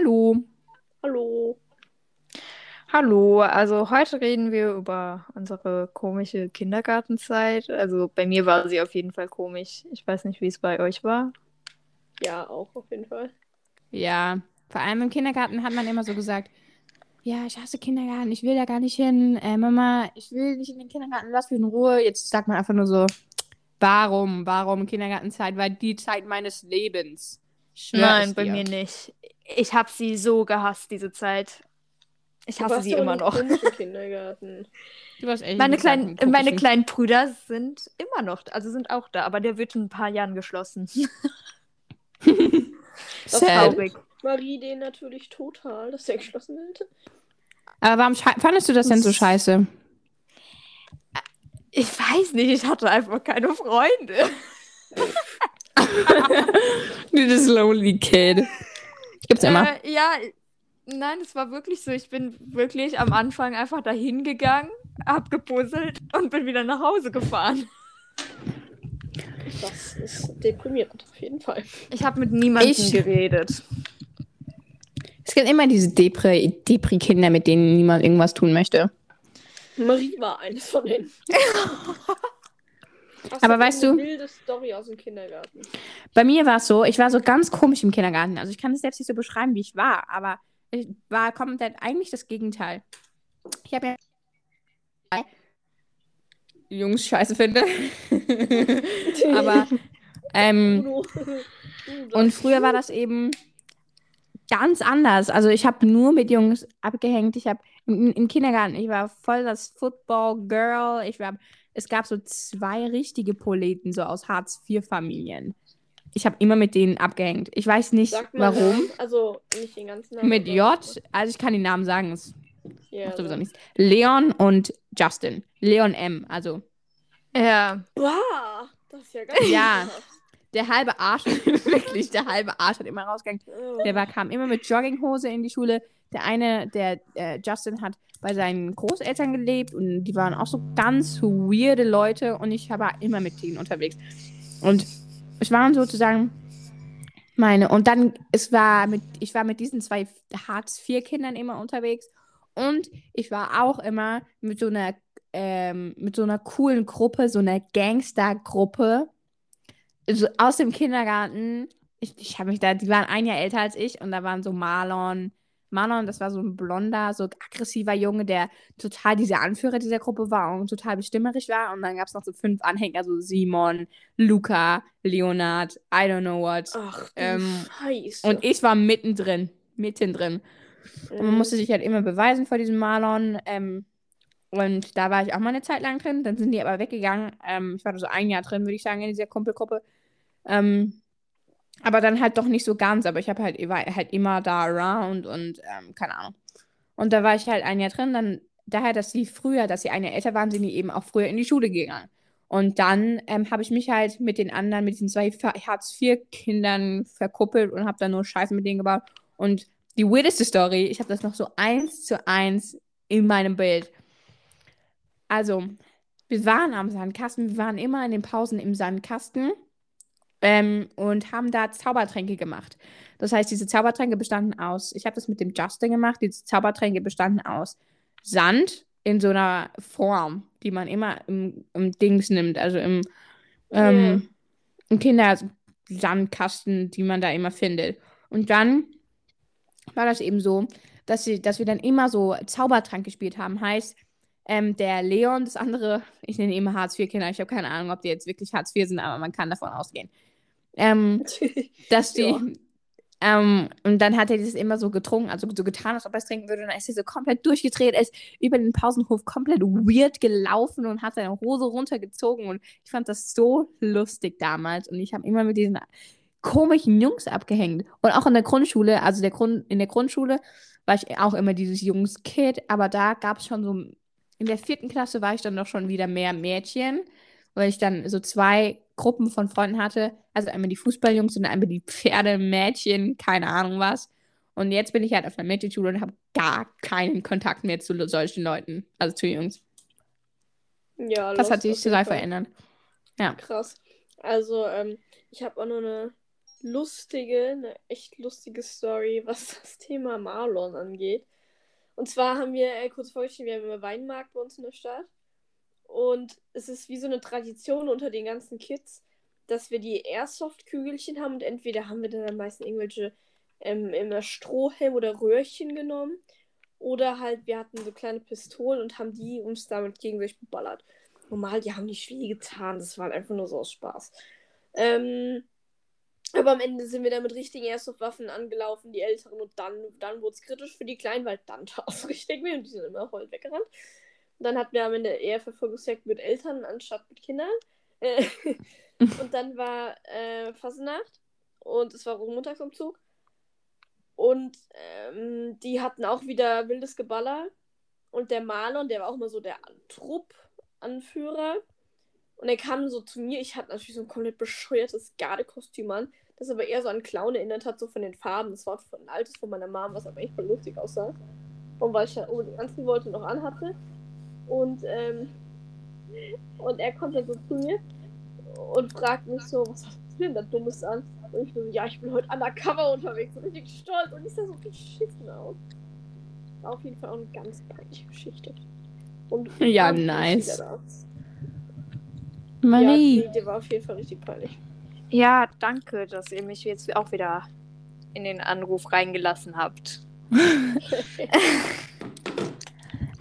Hallo. Hallo. Hallo, also heute reden wir über unsere komische Kindergartenzeit. Also bei mir war sie auf jeden Fall komisch. Ich weiß nicht, wie es bei euch war. Ja, auch auf jeden Fall. Ja, vor allem im Kindergarten hat man immer so gesagt, ja, ich hasse Kindergarten, ich will da gar nicht hin. Äh, Mama, ich will nicht in den Kindergarten, lass mich in Ruhe. Jetzt sagt man einfach nur so, warum, warum Kindergartenzeit? Weil die Zeit meines Lebens. Schwör Nein, bei dir. mir nicht. Ich habe sie so gehasst, diese Zeit. Ich hasse sie immer noch. Kindergarten. Du warst echt Meine kleinen, einen meine kleinen Brüder sind immer noch, also sind auch da, aber der wird in ein paar Jahren geschlossen. Das traurig. Marie den natürlich total, dass er geschlossen wird. Aber warum fandest du das denn so scheiße? Ich weiß nicht, ich hatte einfach keine Freunde. Du this lonely kid. Gibt's immer. Äh, ja, nein, es war wirklich so. Ich bin wirklich am Anfang einfach dahin gegangen, hab gepuzzelt und bin wieder nach Hause gefahren. Das ist deprimierend, auf jeden Fall. Ich habe mit niemandem Ich- geredet. Es gibt immer diese Depri- Depri-Kinder, mit denen niemand irgendwas tun möchte. Marie war eines von denen. Hast Aber weißt eine du- wilde Story aus dem Kindergarten. Bei mir war es so, ich war so ganz komisch im Kindergarten. Also ich kann es selbst nicht so beschreiben, wie ich war, aber ich war komplett eigentlich das Gegenteil. Ich habe ja Jungs scheiße finde. aber ähm, und früher war das eben ganz anders. Also ich habe nur mit Jungs abgehängt. Ich habe im, im Kindergarten, ich war voll das Football Girl. Ich war, es gab so zwei richtige Proleten so aus Hartz IV Familien. Ich habe immer mit denen abgehängt. Ich weiß nicht Sagt man warum. Also nicht den ganzen Namen. Mit J, also ich kann die Namen sagen, es Ja, macht sowieso so. nichts. Leon und Justin. Leon M, also Ja, Boah, das ist ja ganz Ja. der halbe Arsch, wirklich der halbe Arsch hat immer rausgegangen. Oh. Der war, kam immer mit Jogginghose in die Schule. Der eine, der äh, Justin, hat bei seinen Großeltern gelebt und die waren auch so ganz weirde Leute und ich war immer mit denen unterwegs. Und es waren sozusagen meine, und dann, es war mit, ich war mit diesen zwei Hartz-IV-Kindern immer unterwegs und ich war auch immer mit so einer, ähm, mit so einer coolen Gruppe, so einer Gangster-Gruppe, so aus dem Kindergarten ich, ich habe mich da, die waren ein Jahr älter als ich und da waren so Marlon. Marlon, das war so ein blonder, so aggressiver Junge, der total dieser Anführer dieser Gruppe war und total bestimmerig war. Und dann gab es noch so fünf Anhänger, so Simon, Luca, Leonard, I don't know what. Ach, Ähm, Scheiße. Und ich war mittendrin, mittendrin. Und man musste sich halt immer beweisen vor diesem Marlon. Ähm, und da war ich auch mal eine Zeit lang drin. Dann sind die aber weggegangen. Ähm, ich war da so ein Jahr drin, würde ich sagen, in dieser Kumpelgruppe. Ähm, aber dann halt doch nicht so ganz. Aber ich habe halt, war halt immer da around und ähm, keine Ahnung. Und da war ich halt ein Jahr drin. Dann daher, dass sie früher, dass sie ein Jahr älter waren, sind die eben auch früher in die Schule gegangen. Und dann ähm, habe ich mich halt mit den anderen, mit diesen zwei Hartz-IV-Kindern verkuppelt und habe dann nur Scheiße mit denen gebaut. Und die weirdeste Story, ich habe das noch so eins zu eins in meinem Bild. Also, wir waren am Sandkasten, wir waren immer in den Pausen im Sandkasten ähm, und haben da Zaubertränke gemacht. Das heißt, diese Zaubertränke bestanden aus, ich habe das mit dem Justin gemacht, diese Zaubertränke bestanden aus Sand in so einer Form, die man immer im, im Dings nimmt, also im, ähm, im Kindersandkasten, die man da immer findet. Und dann war das eben so, dass, sie, dass wir dann immer so Zaubertrank gespielt haben. Heißt, ähm, der Leon, das andere, ich nenne ihn immer Hartz-IV-Kinder, ich habe keine Ahnung, ob die jetzt wirklich Hartz IV sind, aber man kann davon ausgehen. Ähm, dass die. Ja. Ähm, und dann hat er das immer so getrunken, also so getan, als ob er es trinken würde. Und dann ist er so komplett durchgedreht, er ist über den Pausenhof komplett weird gelaufen und hat seine Hose runtergezogen. Und ich fand das so lustig damals. Und ich habe immer mit diesen komischen Jungs abgehängt. Und auch in der Grundschule, also der Grund, in der Grundschule war ich auch immer dieses Jungs-Kid, aber da gab es schon so, in der vierten Klasse war ich dann doch schon wieder mehr Mädchen, weil ich dann so zwei Gruppen von Freunden hatte. Also einmal die Fußballjungs und einmal die Pferdemädchen, keine Ahnung was. Und jetzt bin ich halt auf einer Mädchenschule und habe gar keinen Kontakt mehr zu solchen Leuten, also zu Jungs. Ja, Das hat sich total verändert. Ja. Krass. Also, ähm, ich habe auch nur eine lustige, eine echt lustige Story, was das Thema Marlon angeht. Und zwar haben wir, äh, kurz vorgestellt, wir haben immer Weinmarkt bei uns in der Stadt. Und es ist wie so eine Tradition unter den ganzen Kids, dass wir die Airsoft-Kügelchen haben und entweder haben wir dann am meisten irgendwelche ähm, immer Strohhelm oder Röhrchen genommen oder halt wir hatten so kleine Pistolen und haben die uns damit gegenseitig geballert. Normal, die haben nicht viel getan, das war einfach nur so aus Spaß. Ähm, aber am Ende sind wir dann mit richtigen Airsoft-Waffen angelaufen, die Älteren, und dann, dann wurde es kritisch für die Kleinen, weil dann tat es richtig weh und die sind immer heulend weggerannt. Und dann hatten wir am Ende eher Verfolgungsjagd mit Eltern anstatt mit Kindern. Äh, und dann war äh, Fasnacht und es war Rosenmontagsumzug. Und ähm, die hatten auch wieder wildes Geballer. Und der Marlon, der war auch mal so der Trupp-Anführer. Und er kam so zu mir. Ich hatte natürlich so ein komplett bescheuertes Gardekostüm an, das aber eher so an Clown erinnert hat, so von den Farben. Das war von ein altes von meiner Mom, was aber echt voll lustig aussah. Und weil ich ja unbedingt anziehen wollte, noch anhatte. Und, ähm, und er kommt dann so zu mir und fragt mich so, was hast du denn da Dummes an? Und ich so, ja, ich bin heute undercover unterwegs, so richtig stolz und ich sah so beschissen aus. War auf jeden Fall auch eine ganz peinliche Geschichte. Und Ja, nice. Marie. Ja, die, die war auf jeden Fall richtig peinlich. Ja, danke, dass ihr mich jetzt auch wieder in den Anruf reingelassen habt.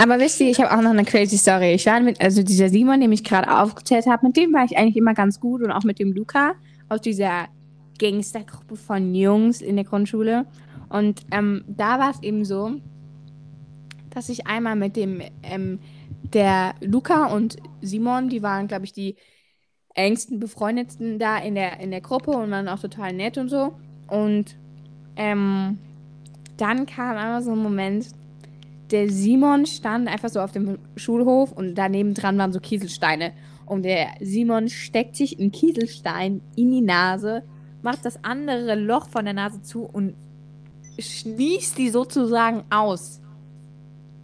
Aber wisst ihr, ich habe auch noch eine crazy Story. Ich war mit, also dieser Simon, den ich gerade aufgezählt habe, mit dem war ich eigentlich immer ganz gut und auch mit dem Luca aus dieser Gangstergruppe von Jungs in der Grundschule. Und ähm, da war es eben so, dass ich einmal mit dem, ähm, der Luca und Simon, die waren, glaube ich, die engsten, befreundetsten da in der, in der Gruppe und waren auch total nett und so. Und ähm, dann kam einmal so ein Moment, der Simon stand einfach so auf dem Schulhof und daneben dran waren so Kieselsteine. Und der Simon steckt sich einen Kieselstein in die Nase, macht das andere Loch von der Nase zu und schließt die sozusagen aus.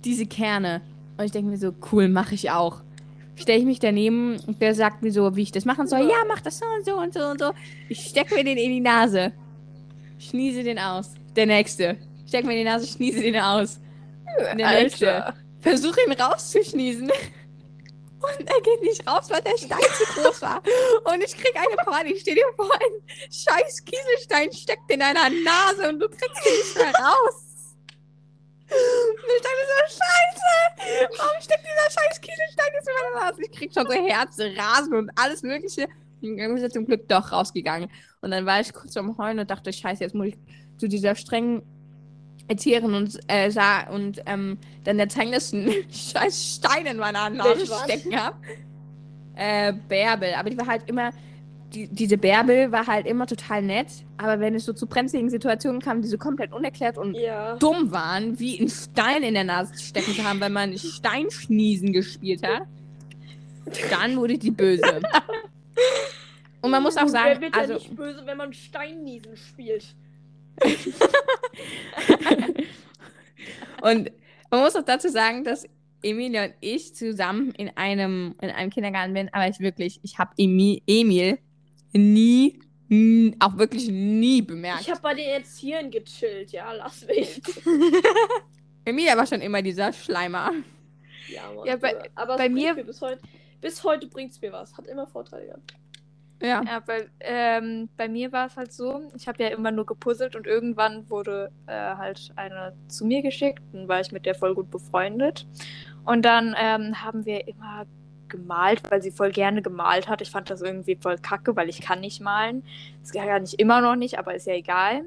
Diese Kerne. Und ich denke mir so, cool, mache ich auch. Stelle ich mich daneben und der sagt mir so, wie ich das machen soll. Ja, mach das so und so und so und so. Ich stecke mir den in die Nase. Schniese den aus. Der nächste. Steck mir in die Nase, schniese den aus. Der nächste. Versuche ihn rauszuschniesen. Und er geht nicht raus, weil der Stein zu groß war. Und ich krieg eine Panik. Stell dir vor, ein scheiß Kieselstein steckt in deiner Nase und du kriegst ihn nicht mehr raus. Und ich dachte so, scheiße. Warum steckt dieser scheiß Kieselstein jetzt in meiner Nase? Ich krieg schon so Herzen, Rasen und alles mögliche. Und dann ist er zum Glück doch rausgegangen. Und dann war ich kurz am Heulen und dachte, scheiße, jetzt muss ich zu dieser strengen Erzieherin und, äh, sah und ähm, dann der zeigen, dass ein scheiß Stein in meiner Nase stecken hab. Äh, Bärbel. Aber die war halt immer, die, diese Bärbel war halt immer total nett. Aber wenn es so zu brenzligen Situationen kam, die so komplett unerklärt und Ja. dumm waren, wie einen Stein in der Nase stecken zu haben, weil man Steinschniesen gespielt hat, dann wurde die böse. Und man muss auch Wer sagen, wird ja also nicht böse, wenn man Steinniesen spielt? Und man muss auch dazu sagen, dass Emilia und ich zusammen in einem, in einem Kindergarten bin, aber ich wirklich, ich habe Emi, Emil nie, auch wirklich nie bemerkt. Ich habe bei den Erziehern gechillt, ja, lass mich. Emilia war schon immer dieser Schleimer. Ja, Mann. Ja, bei- aber bei mir- mir bis heute, bis heute bringt es mir was. Hat immer Vorteile gehabt. Ja. Ja, bei, ähm, bei mir war es halt so, ich habe ja immer nur gepuzzelt und irgendwann wurde äh, halt eine zu mir geschickt, dann war ich mit der voll gut befreundet. Und dann ähm, haben wir immer gemalt, weil sie voll gerne gemalt hat. Ich fand das irgendwie voll kacke, weil ich kann nicht malen. Das kann ich immer noch nicht, aber ist ja egal.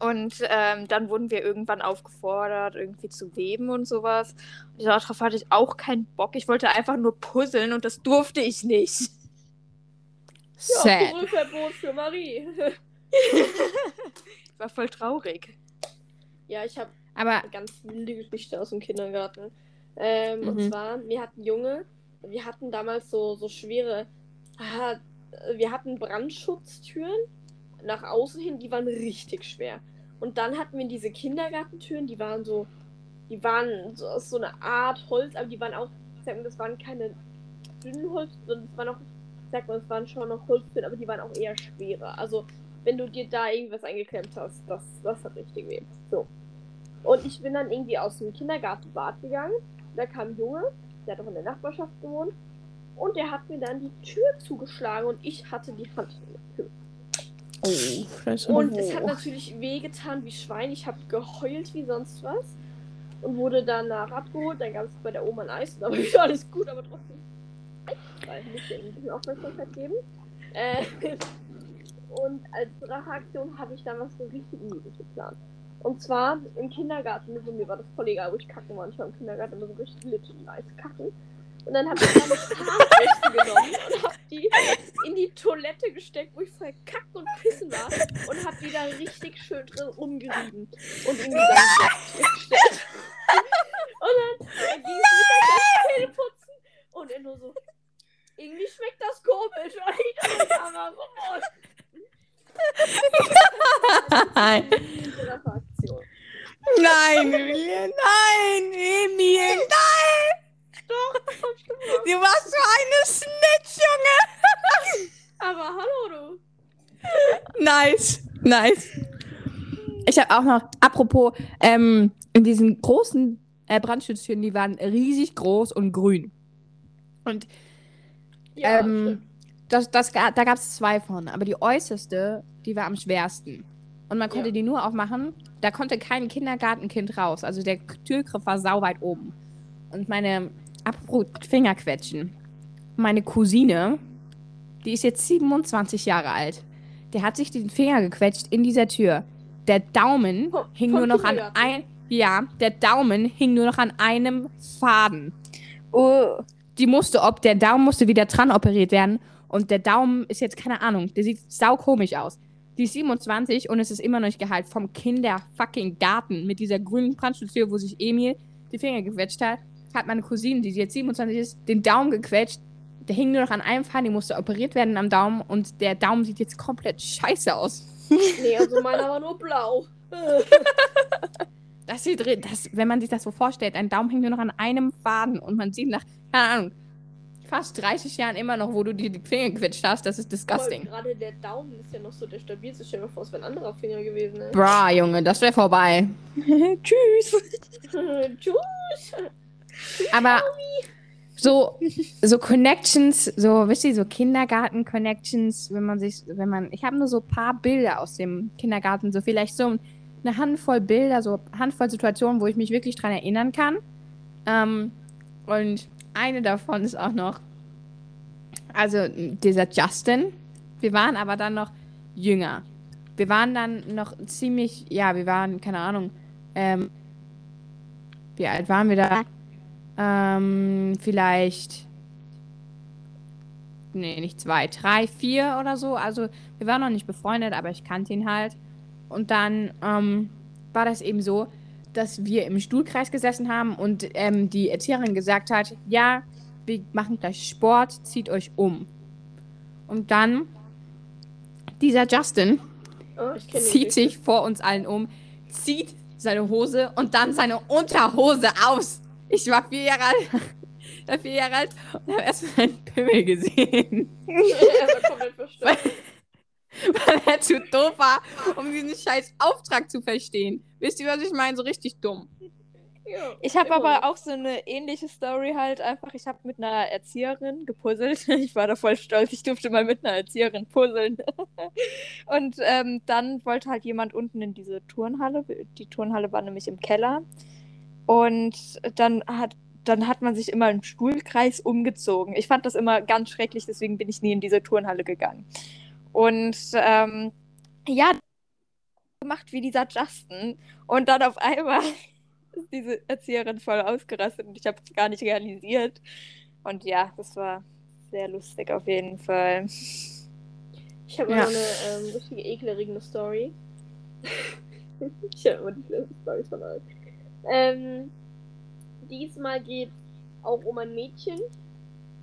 Und ähm, dann wurden wir irgendwann aufgefordert, irgendwie zu weben und sowas. Und darauf hatte ich auch keinen Bock. Ich wollte einfach nur puzzeln und das durfte ich nicht. Ja, Sad. Puzzleverbot für Marie. Ich war voll traurig. ja, ich habe Aber eine ganz wilde Geschichte aus dem Kindergarten. Ähm, Und Mhm. zwar, wir hatten Junge, wir hatten damals so, so schwere, ah, wir hatten Brandschutztüren nach außen hin, die waren richtig schwer. Und dann hatten wir diese Kindergartentüren, die waren so, die waren so aus so einer Art Holz, aber die waren auch, das waren keine dünnen Holz, sondern es waren auch, sag mal, es waren schon noch Holztüren, aber die waren auch eher schwerer. Also wenn du dir da irgendwas eingeklemmt hast, das, das hat richtig weh. So. Und ich bin dann irgendwie aus dem Kindergartenbad gegangen. Da kam ein Junge, der hat auch in der Nachbarschaft gewohnt. Und der hat mir dann die Tür zugeschlagen und ich hatte die Hand in der Tür. Oh, scheiße. Und es hat natürlich wehgetan wie Schwein. Ich habe geheult wie sonst was. Und wurde danach abgeholt. Dann gab es bei der Oma ein Eis. Und da war wieder alles gut, aber trotzdem. Weil ein bisschen, ein bisschen Aufmerksamkeit geben. Äh, und als Racheaktion habe ich dann was so richtig Übles geplant. Und zwar im Kindergarten, so mir war das voll egal, wo ich kacken manchmal im Kindergarten immer so richtig literally nice kacken. Und dann habe ich meine Zahnbürste genommen und habe die in die Toilette gesteckt, wo ich vorher kacken und pissen war. Und habe die da richtig schön drin rumgerieben. Und irgendwie dann weggestellt. Und dann, ging es das Zähne putzen. Und er nur so, irgendwie schmeckt das komisch. Und ich dachte, aber Nein, nein, Emil, nein, Emil, nein! Doch, das hab ich gemacht. Du warst so eine Snitch, Junge! Aber hallo, du. Nice, nice. Ich habe auch noch, apropos, ähm, in diesen großen äh, Brandschutztüren, die waren riesig groß und grün. Und Ja, ähm, das, das, da gab es zwei von, aber die äußerste, die war am schwersten. Und man konnte Ja. die nur aufmachen, da konnte kein Kindergartenkind raus. Also der Türgriff war sauweit oben. Und meine, apropos Fingerquetschen, meine Cousine, die ist jetzt 27 Jahre alt. Der hat sich den Finger gequetscht in dieser Tür. Der Daumen Vom- hing nur noch an ein, ja, der Daumen hing nur noch an einem Faden. Oh. Die musste, ob der Daumen musste wieder dran operiert werden. Und der Daumen ist jetzt keine Ahnung, der sieht saukomisch aus. Die ist 27 und es ist immer noch nicht geheilt vom Kinder-fucking Garten mit dieser grünen Brandschutztür, wo sich Emil die Finger gequetscht hat. Hat meine Cousine, die jetzt 27 ist, den Daumen gequetscht. Der hing nur noch an einem Faden, die musste operiert werden am Daumen und der Daumen sieht jetzt komplett scheiße aus. Nee, also meiner war nur blau. Das sieht, ri- das, wenn man sich das so vorstellt, ein Daumen hängt nur noch an einem Faden und man sieht nach, keine Ahnung, fast 30 Jahren immer noch, wo du dir die Finger gequetscht hast. Das ist disgusting. Gerade der Daumen ist ja noch so der stabilste. Stell dir mal vor, es wäre ein anderer Finger gewesen. Ne? Bra, Junge, das wäre vorbei. Tschüss. Tschüss. Aber so, so Connections, so, wisst ihr, so Kindergarten-Connections, wenn man sich, wenn man, ich habe nur so ein paar Bilder aus dem Kindergarten, so vielleicht so eine Handvoll Bilder, so Handvoll Situationen, wo ich mich wirklich dran erinnern kann. Ähm, und eine davon ist auch noch, also dieser Justin. Wir waren aber dann noch jünger. Wir waren dann noch ziemlich, ja, wir waren, keine Ahnung, ähm, wie alt waren wir da? Ähm, vielleicht. Nee, nicht zwei, drei, vier oder so. Also, wir waren noch nicht befreundet, aber ich kannte ihn halt. Und dann ähm, war das eben so, dass wir im Stuhlkreis gesessen haben und ähm, die Erzieherin gesagt hat: Ja, wir machen gleich Sport, zieht euch um. Und dann, dieser Justin Oh, ich zieht sich vor uns allen um, zieht seine Hose und dann seine Unterhose aus. Ich war vier Jahre alt, war vier Jahre alt und habe erstmal einen Pimmel gesehen, er war komplett verstört. weil er zu doof war, um diesen scheiß Auftrag zu verstehen. Wisst ihr, was ich meine? So richtig dumm. Ich habe aber auch so eine ähnliche Story halt einfach. Ich habe mit einer Erzieherin gepuzzelt. Ich war da voll stolz. Ich durfte mal mit einer Erzieherin puzzeln. Und ähm, dann wollte halt jemand unten in diese Turnhalle. Die Turnhalle war nämlich im Keller. Und dann hat, dann hat man sich immer im Stuhlkreis umgezogen. Ich fand das immer ganz schrecklich, deswegen bin ich nie in diese Turnhalle gegangen. Und ähm, ja, gemacht wie dieser Justin. Und dann auf einmal ist diese Erzieherin voll ausgerastet und ich habe es gar nicht realisiert. Und ja, das war sehr lustig auf jeden Fall. Ich habe Ja. noch eine ähm, richtige eklerige Story. ich habe immer die schlimmsten Storys von allen. Ähm, diesmal geht auch um ein Mädchen.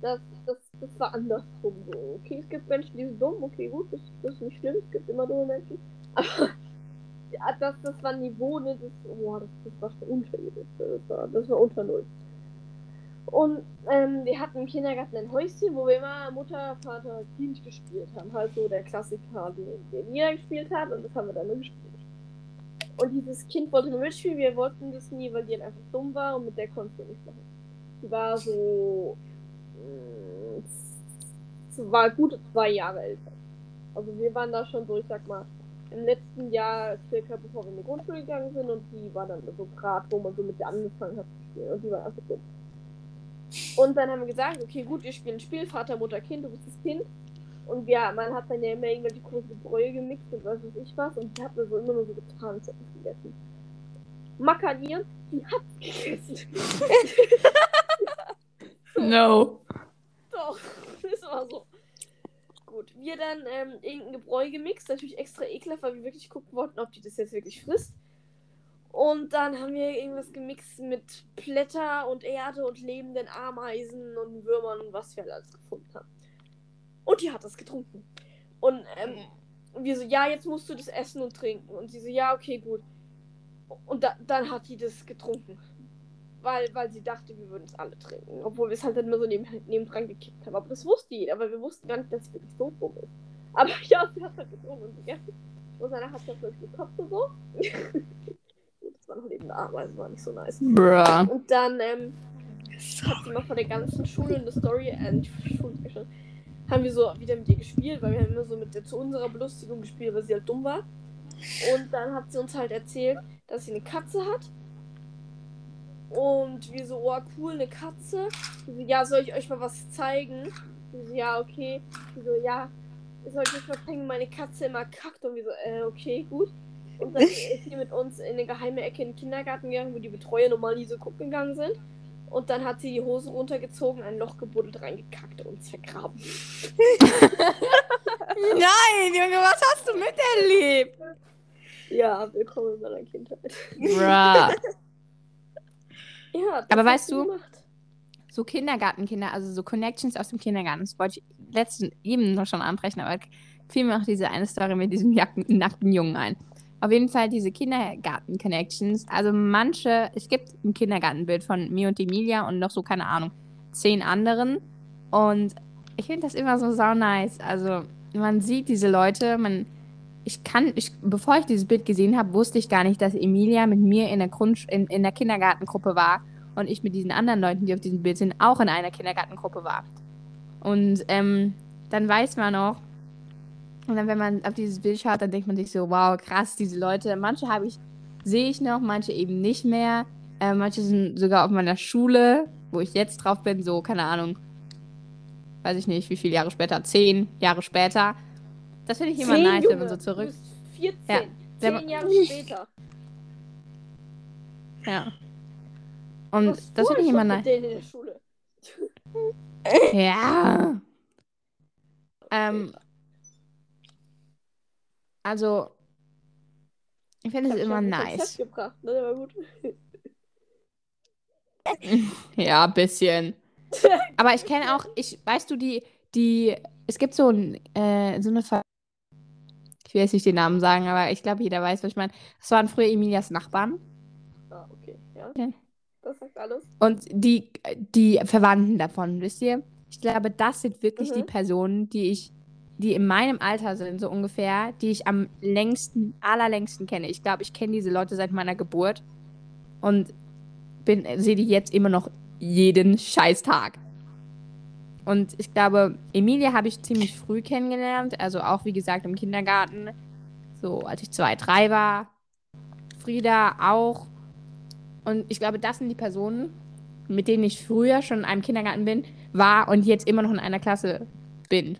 Das, das, das war andersrum so. Okay, es gibt Menschen, die sind dumm. Okay, gut, das, das ist nicht schlimm. Es gibt immer dumme Menschen. Aber ja, das, das war Niveau, ne? Das, oh, das, das war schon unterirdisch. Das war, das war unter Null. Und ähm, wir hatten im Kindergarten ein Häuschen, wo wir immer Mutter, Vater, Kind gespielt haben. Halt so der Klassiker, den, den jeder gespielt hat und das haben wir dann nur gespielt. Und dieses Kind wollte nur mitspielen, wir wollten das nie, weil die halt einfach dumm war und mit der konnten wir nicht machen. Die war so. War gute zwei Jahre älter. Also wir waren da schon so, ich sag mal, im letzten Jahr circa bevor wir in die Grundschule gegangen sind und die war dann so gerade, wo man so mit der angefangen hat zu spielen und die war einfach dumm. Und dann haben wir gesagt, okay, gut, wir spielen ein Spiel, Vater, Mutter, Kind, du bist das Kind. Und ja, man hat dann ja immer irgendwelche große Bräue gemixt und was weiß ich was. Und die hat mir so immer nur so getan, als hätte ich gegessen. Makanieren, die hat gegessen. No. Doch, das war so. Gut, wir dann ähm, irgendein Gebräu gemixt, natürlich extra ekelhaft, weil wir wirklich gucken wollten, ob die das jetzt wirklich frisst. Und dann haben wir irgendwas gemixt mit Blätter und Erde und lebenden Ameisen und Würmern und was wir alles gefunden haben. Und die hat das getrunken. Und ähm, wir so, ja, jetzt musst du das essen und trinken. Und sie so, ja, okay, gut. Und da, dann hat die das getrunken. Weil, weil sie dachte, wir würden es alle trinken. Obwohl wir es halt dann immer so neben, nebendran gekickt haben. Aber das wusste jeder, aber wir wussten gar nicht, dass es wirklich so dumm ist. Aber ja, sie hat halt getrunken und gegessen. Und danach hat sie das wirklich gekotzt und so. Gut, das war noch lebende Ameisen, war nicht so nice. Bruh. Und dann ähm, hat sie mal von der ganzen Schule eine Story, äh, nicht Schule, schon, haben wir so wieder mit ihr gespielt, weil wir haben immer so mit der zu unserer Belustigung gespielt, weil sie halt dumm war. Und dann hat sie uns halt erzählt, dass sie eine Katze hat. Und wir so, oh cool, eine Katze. So, ja, soll ich euch mal was zeigen? So, ja, okay. So, ja, soll ich euch mal zeigen, meine Katze immer kackt. Und wir so, äh, okay, gut. Und dann ist sie mit uns in eine geheime Ecke in den Kindergarten gegangen, wo die Betreuer normal nie so gucken gegangen sind. Und dann hat sie die Hose runtergezogen, ein Loch gebuddelt, reingekackt und uns vergraben. Nein, Junge, was hast du miterlebt? Ja, willkommen in meiner Kindheit. Bruh. Ja, Aber weißt du- Gemacht. So Kindergartenkinder, also so Connections aus dem Kindergarten. Das wollte ich letzten eben noch schon ansprechen, aber fiel mir auch diese eine Story mit diesem Jacken, nackten Jungen ein. Auf jeden Fall diese Kindergarten-Connections. Also manche, es gibt ein Kindergartenbild von mir und Emilia und noch so, keine Ahnung, zehn anderen. Und ich finde das immer so sau nice. Also man sieht diese Leute, man, ich kann, ich, bevor ich dieses Bild gesehen habe, wusste ich gar nicht, dass Emilia mit mir in der Grundsch in, in der Kindergartengruppe war und ich mit diesen anderen Leuten, die auf diesem Bild sind, auch in einer Kindergartengruppe war. Und ähm, dann weiß man auch, und dann, wenn man auf dieses Bild schaut, dann denkt man sich so, wow, krass, diese Leute, manche habe ich, sehe ich noch, manche eben nicht mehr. Äh, manche sind sogar auf meiner Schule, wo ich jetzt drauf bin, so, keine Ahnung, weiß ich nicht, wie viele Jahre später, zehn Jahre später. Das finde ich immer Zehn, nice, wenn man Junge, so zurück. Du bist 14. Ja, Zehn Jahre später. Ja. Und Was das finde ich immer nice. mit denen in der Schule. Ja. Ähm, also, ich finde es immer nice. Gebracht, ne? Ja, ein bisschen. Aber ich kenne auch, ich, weißt du, die, die, es gibt so, ein, äh, so eine Ver ich will jetzt nicht den Namen sagen, aber ich glaube, jeder weiß, was ich meine. Das waren früher Emilias Nachbarn. Ah, okay, ja. Ja. Das sagt alles. Und die, die Verwandten davon, wisst ihr? Ich glaube, das sind wirklich Mhm. die Personen, die ich, die in meinem Alter sind, so ungefähr, die ich am längsten, allerlängsten kenne. Ich glaube, ich kenne diese Leute seit meiner Geburt und bin, sehe die jetzt immer noch jeden Scheißtag. Und ich glaube, Emilia habe ich ziemlich früh kennengelernt, also auch wie gesagt im Kindergarten, so als ich zwei, drei war. Frieda auch. Und ich glaube, das sind die Personen, mit denen ich früher schon in einem Kindergarten bin, war und jetzt immer noch in einer Klasse bin.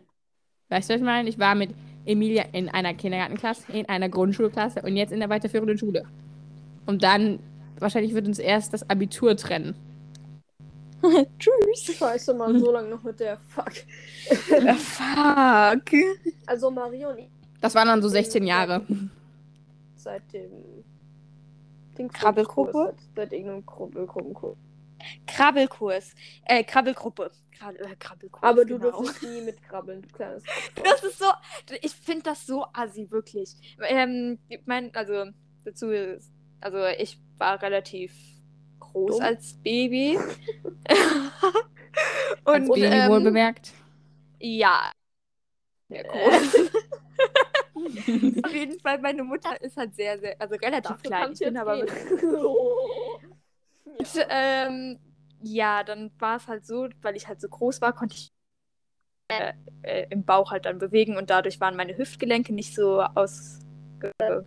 Weißt du, was ich meine? Ich war mit Emilia in einer Kindergartenklasse, in einer Grundschulklasse und jetzt in der weiterführenden Schule. Und dann, wahrscheinlich wird uns erst das Abitur trennen. Tschüss. Scheiße, man, so lange noch mit der Fuck. Fuck. Also Marie und ich Das waren dann so 16 Jahre. seit dem Ding Krabbelgruppe? Seit, seit irgendeinem Krabbelgruppenkurs. Krabbelkurs. Äh, Krabbelgruppe. Krab äh, Krabbelkurs. Aber du genau. durftest nie mitkrabbeln, du kleines. Das ist so, ich finde das so assi, wirklich. Ähm, ich mein, also, dazu ist, also ich war relativ groß Dumm. als Baby. Als und Baby ähm, wohl bemerkt. ja. Sehr groß. Auf jeden Fall, meine Mutter ist halt sehr, sehr, also relativ Dafür klein. Ich bin aber gehen. Und, ähm, ja, dann war es halt so, weil ich halt so groß war, konnte ich äh, äh, im Bauch halt dann bewegen und dadurch waren meine Hüftgelenke nicht so aus. Äh,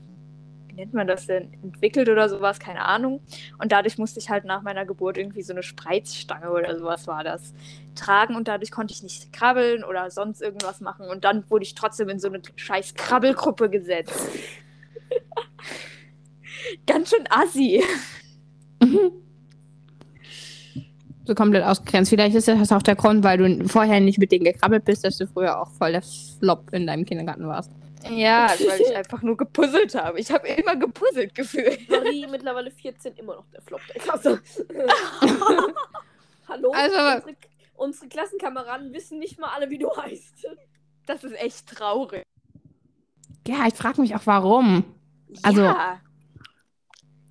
nennt man das denn? Entwickelt oder sowas, keine Ahnung. Und dadurch musste ich halt nach meiner Geburt irgendwie so eine Spreizstange oder sowas war das tragen und dadurch konnte ich nicht krabbeln oder sonst irgendwas machen und dann wurde ich trotzdem in so eine scheiß Krabbelgruppe gesetzt. Ganz schön assi. so komplett ausgegrenzt. Vielleicht ist das auch der Grund, weil du vorher nicht mit denen gekrabbelt bist, dass du früher auch voll der Flop in deinem Kindergarten warst. Ja, weil ich einfach nur gepuzzelt habe. Ich habe immer gepuzzelt gefühlt. Marie mittlerweile 14 immer noch der Flop der Klasse. Hallo? Also- unsere, unsere Klassenkameraden wissen nicht mal alle, wie du heißt. Das ist echt traurig. Ja, ich frage mich auch, warum. Also- ja.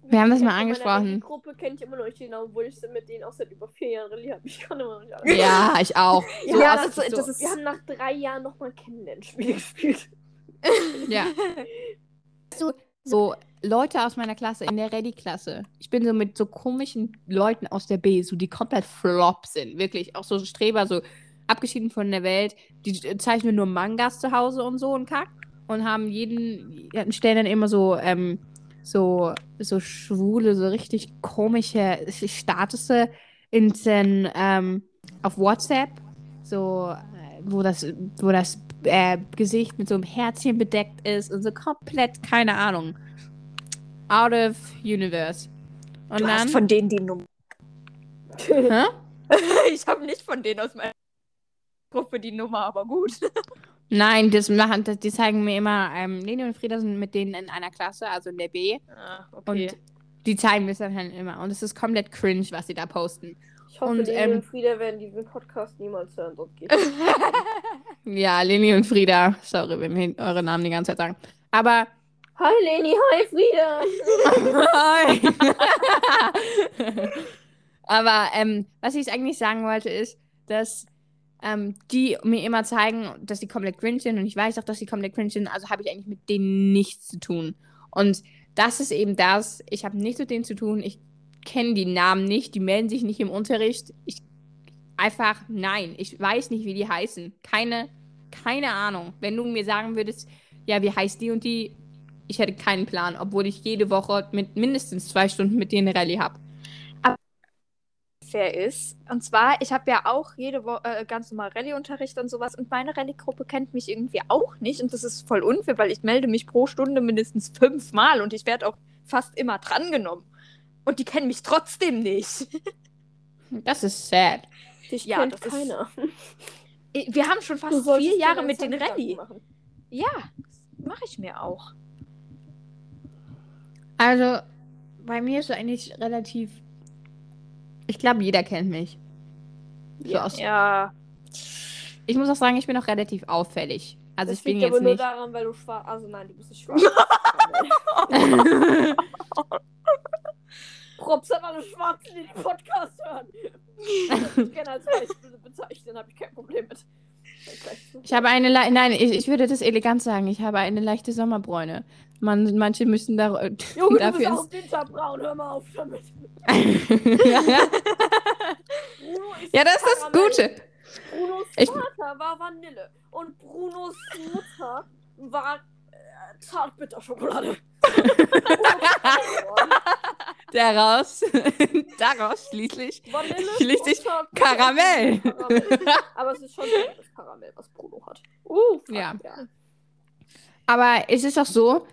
Wir haben das mal angesprochen. Gruppe kennt ich immer noch nicht genau, obwohl ich mit denen auch seit über vier Jahren Rallye habe. Ich kann immer noch nicht alle. Ja, ich auch. So, Ja, aber das ist- das ist- wir haben nach drei Jahren nochmal Kennenlernspiel gespielt. Ja. So, so Leute aus meiner Klasse, in der Ready-Klasse. Ich bin so mit so komischen Leuten aus der B, so die komplett flop sind. Wirklich, auch so Streber, so abgeschieden von der Welt. Die zeichnen nur Mangas zu Hause und so und Kack. Und haben jeden, stellen dann immer so, ähm, so, so schwule, so richtig komische Statusse in den, ähm, auf WhatsApp. So, äh, wo das, wo das äh, Gesicht mit so einem Herzchen bedeckt ist und so komplett, keine Ahnung. Out of universe. Und Du dann. hast von denen die Nummer. Hä? ich habe nicht von denen aus meiner Gruppe die Nummer, aber gut. Nein, das machen, das, die zeigen mir immer, ähm, Leni und Frieda sind mit denen in einer Klasse, also in der B. Ah, Und die zeigen mir das dann halt immer. Und es ist komplett cringe, was sie da posten. Ich hoffe, Und, Leni ähm, und Frieda werden diesen Podcast niemals hören. Sonst geht Ja, Leni und Frieda. Sorry, wenn wir eure Namen die ganze Zeit sagen. Aber Hi Leni, hi Frieda. Hi. Aber ähm, was ich eigentlich sagen wollte, ist, dass ähm, die mir immer zeigen, dass sie komplett cringe sind und ich weiß auch, dass sie komplett cringe sind, also habe ich eigentlich mit denen nichts zu tun. Und das ist eben das, ich habe nichts mit denen zu tun, ich kenne die Namen nicht, die melden sich nicht im Unterricht. Ich einfach nein, ich weiß nicht, wie die heißen. Keine, keine Ahnung. Wenn du mir sagen würdest, ja, wie heißt die und die, ich hätte keinen Plan, obwohl ich jede Woche mit mindestens zwei Stunden mit denen Rallye habe. fair ist. Und zwar, ich habe ja auch jede Woche äh, ganz normal Rallye-Unterricht und sowas und meine Rallye-Gruppe kennt mich irgendwie auch nicht und das ist voll unfair, weil ich melde mich pro Stunde mindestens fünfmal und ich werde auch fast immer drangenommen. Und die kennen mich trotzdem nicht. Das ist sad. Dich Ja, kennt das ist- keiner. Wir haben schon fast vier Jahre mit den Rallye. Ja, mache ich mir auch. Also, bei mir ist es eigentlich relativ. Ich glaube, jeder kennt mich. So Ja. aus, Ja. Ich muss auch sagen, ich bin auch relativ auffällig. Also, Das ich bin liegt aber jetzt nur nicht. daran, weil du schwarz. Also nein, du bist nicht schwarz. Props an alle Schwarzen, die den Podcast hören. Ich gerne als weiß bezeichnen, habe ich kein Problem mit. Ich habe eine. Le Nein, ich, ich würde das elegant sagen. Ich habe eine leichte Sommerbräune. Man, manche müssen da, Junge, du bist dafür. auch winterbraun, hör mal auf damit. ja, ja. Bruno ist ja, das ist das. Gute. Brunos Ich- Vater war Vanille und Brunos Mutter war äh, Zartbitterschokolade. Daraus, daraus schließlich Vanille Schließlich Karamell. Karamell. Aber es ist schon das Karamell, was Bruno hat. Uh, fuck, Ja. Aber es ist doch so,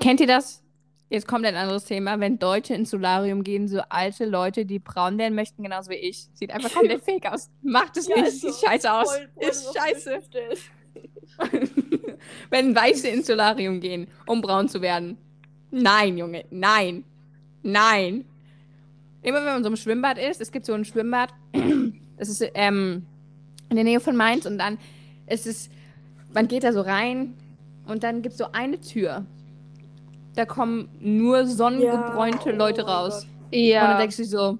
kennt ihr das? Jetzt kommt ein anderes Thema. Wenn Deutsche ins Solarium gehen, so alte Leute, die braun werden möchten, genauso wie ich. Sieht einfach komplett fake aus. Macht es Ja, nicht. so. Sieht scheiße aus. Voll- voll ist scheiße. Wenn Weiße ins Solarium gehen, um braun zu werden. Nein, Junge. Nein. Nein. Immer wenn man so im Schwimmbad ist, es gibt so ein Schwimmbad, das ist ähm, in der Nähe von Mainz und dann ist es, man geht da so rein und dann gibt es so eine Tür. Da kommen nur sonnengebräunte Ja, oh Leute raus. Ja. Und dann denkst du so,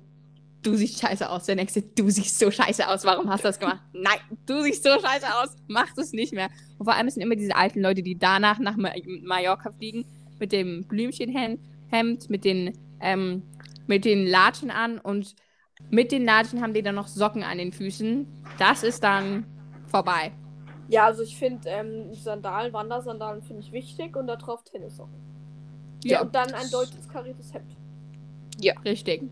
du siehst scheiße aus. Dann denkst du, siehst so scheiße aus. Warum hast du das gemacht? Nein, du siehst so scheiße aus. Mach das nicht mehr. Und vor allem sind immer diese alten Leute, die danach nach Ma Mallorca fliegen mit dem Blümchenhemd, mit den, ähm, mit den Latschen an und mit den Latschen haben die dann noch Socken an den Füßen. Das ist dann vorbei. Ja, also ich finde ähm, Sandalen, Wandersandalen finde ich wichtig und da drauf Tennissocken. Ja, und dann ein deutsches kariertes Hemd. Richtig.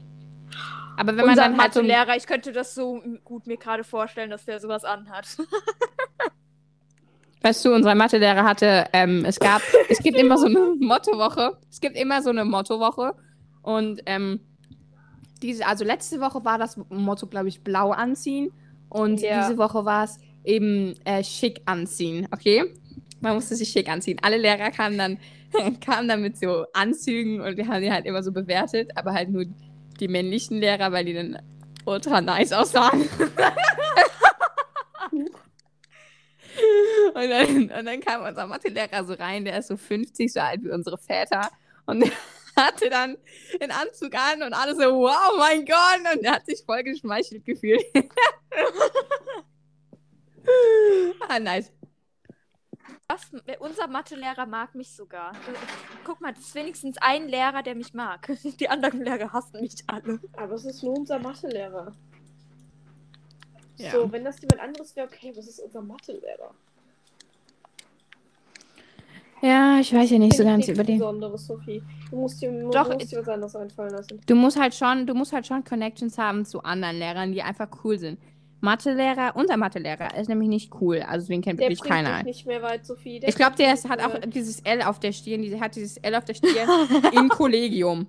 Aber wenn man Unser dann halt so Mathelehrer, ich könnte das so gut mir gerade vorstellen, dass der sowas anhat. Weißt du, unser Mathelehrer hatte, ähm, es gab, es gibt immer so eine Mottowoche. Es gibt immer so eine Mottowoche. Und ähm, diese, also letzte Woche war das Motto, glaube ich, blau anziehen. Und Ja. diese Woche war es eben äh, schick anziehen, okay? Man musste sich schick anziehen. Alle Lehrer kamen dann, kamen dann mit so Anzügen und wir haben die halt immer so bewertet, aber halt nur die männlichen Lehrer, weil die dann ultra nice aussahen. Und dann, und dann kam unser Mathelehrer so rein, der ist so 50, so alt wie unsere Väter. Und hatte dann den Anzug an und alle so, wow, mein Gott. Und er hat sich voll geschmeichelt gefühlt. ah, nice. Was? Unser Mathelehrer mag mich sogar. Guck mal, das ist wenigstens ein Lehrer, der mich mag. Die anderen Lehrer hassen mich alle. Aber es ist nur unser Mathelehrer. Ja. So, wenn das jemand anderes wäre, okay, was ist unser Mathelehrer? Ja, ich weiß ja nicht so ganz über den. Besonderes, Sophie. Du musst dir, du Doch, musst dir was anderes einfallen lassen. Du musst halt schon, du musst halt schon Connections haben zu anderen Lehrern, die einfach cool sind. Mathelehrer, unser Mathelehrer ist nämlich nicht cool. Also den kennt Der wirklich keiner. nicht mehr weit, Sophie. Der Ich glaube, der hat auch dieses L auf der Stirn, die hat dieses L auf der Stirn im Kollegium.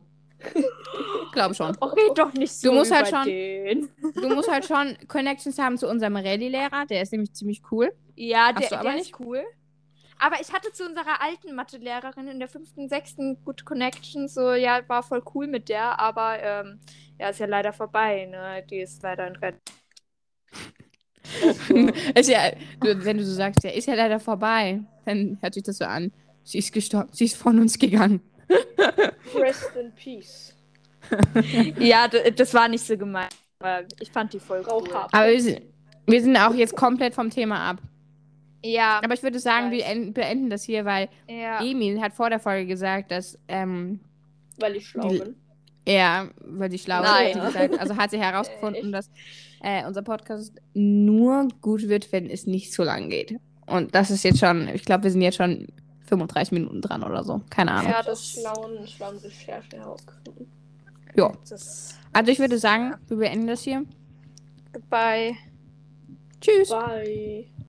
glaube schon. Okay, doch nicht so. Du musst halt schon- Den. Du musst halt schon Connections haben zu unserem Rallye-Lehrer, der ist nämlich ziemlich cool. Ja, der, der nicht? ist cool. Aber ich hatte zu unserer alten Mathelehrerin in der fünften, sechsten Good Connection, so, ja, war voll cool mit der, aber ähm, ja, ist ja leider vorbei, ne? Die ist leider in Rente. ist ja, wenn du so sagst, der ist ja leider vorbei, dann hört sich das so an. Sie ist gestorben, sie ist von uns gegangen. Rest in Peace. ja, das war nicht so gemeint, aber ich fand die voll Frau cool. Aber wir sind, wir sind auch jetzt komplett vom Thema ab. Ja, Aber ich würde sagen, wir Weiß. en- beenden das hier, weil ja. Emil hat vor der Folge gesagt, dass ähm, Weil ich schlau Die- bin. er, weil sie schlau ist, gesagt, also hat sie herausgefunden, dass äh, unser Podcast nur gut wird, wenn es nicht so lang geht. Und das ist jetzt schon, ich glaube, wir sind jetzt schon 35 Minuten dran oder so. Keine Ahnung. Ja, das schlauen, schlauen Recherche herausgefunden. Ja. Also ich würde sagen, wir beenden das hier. goodbye. Tschüss. Bye.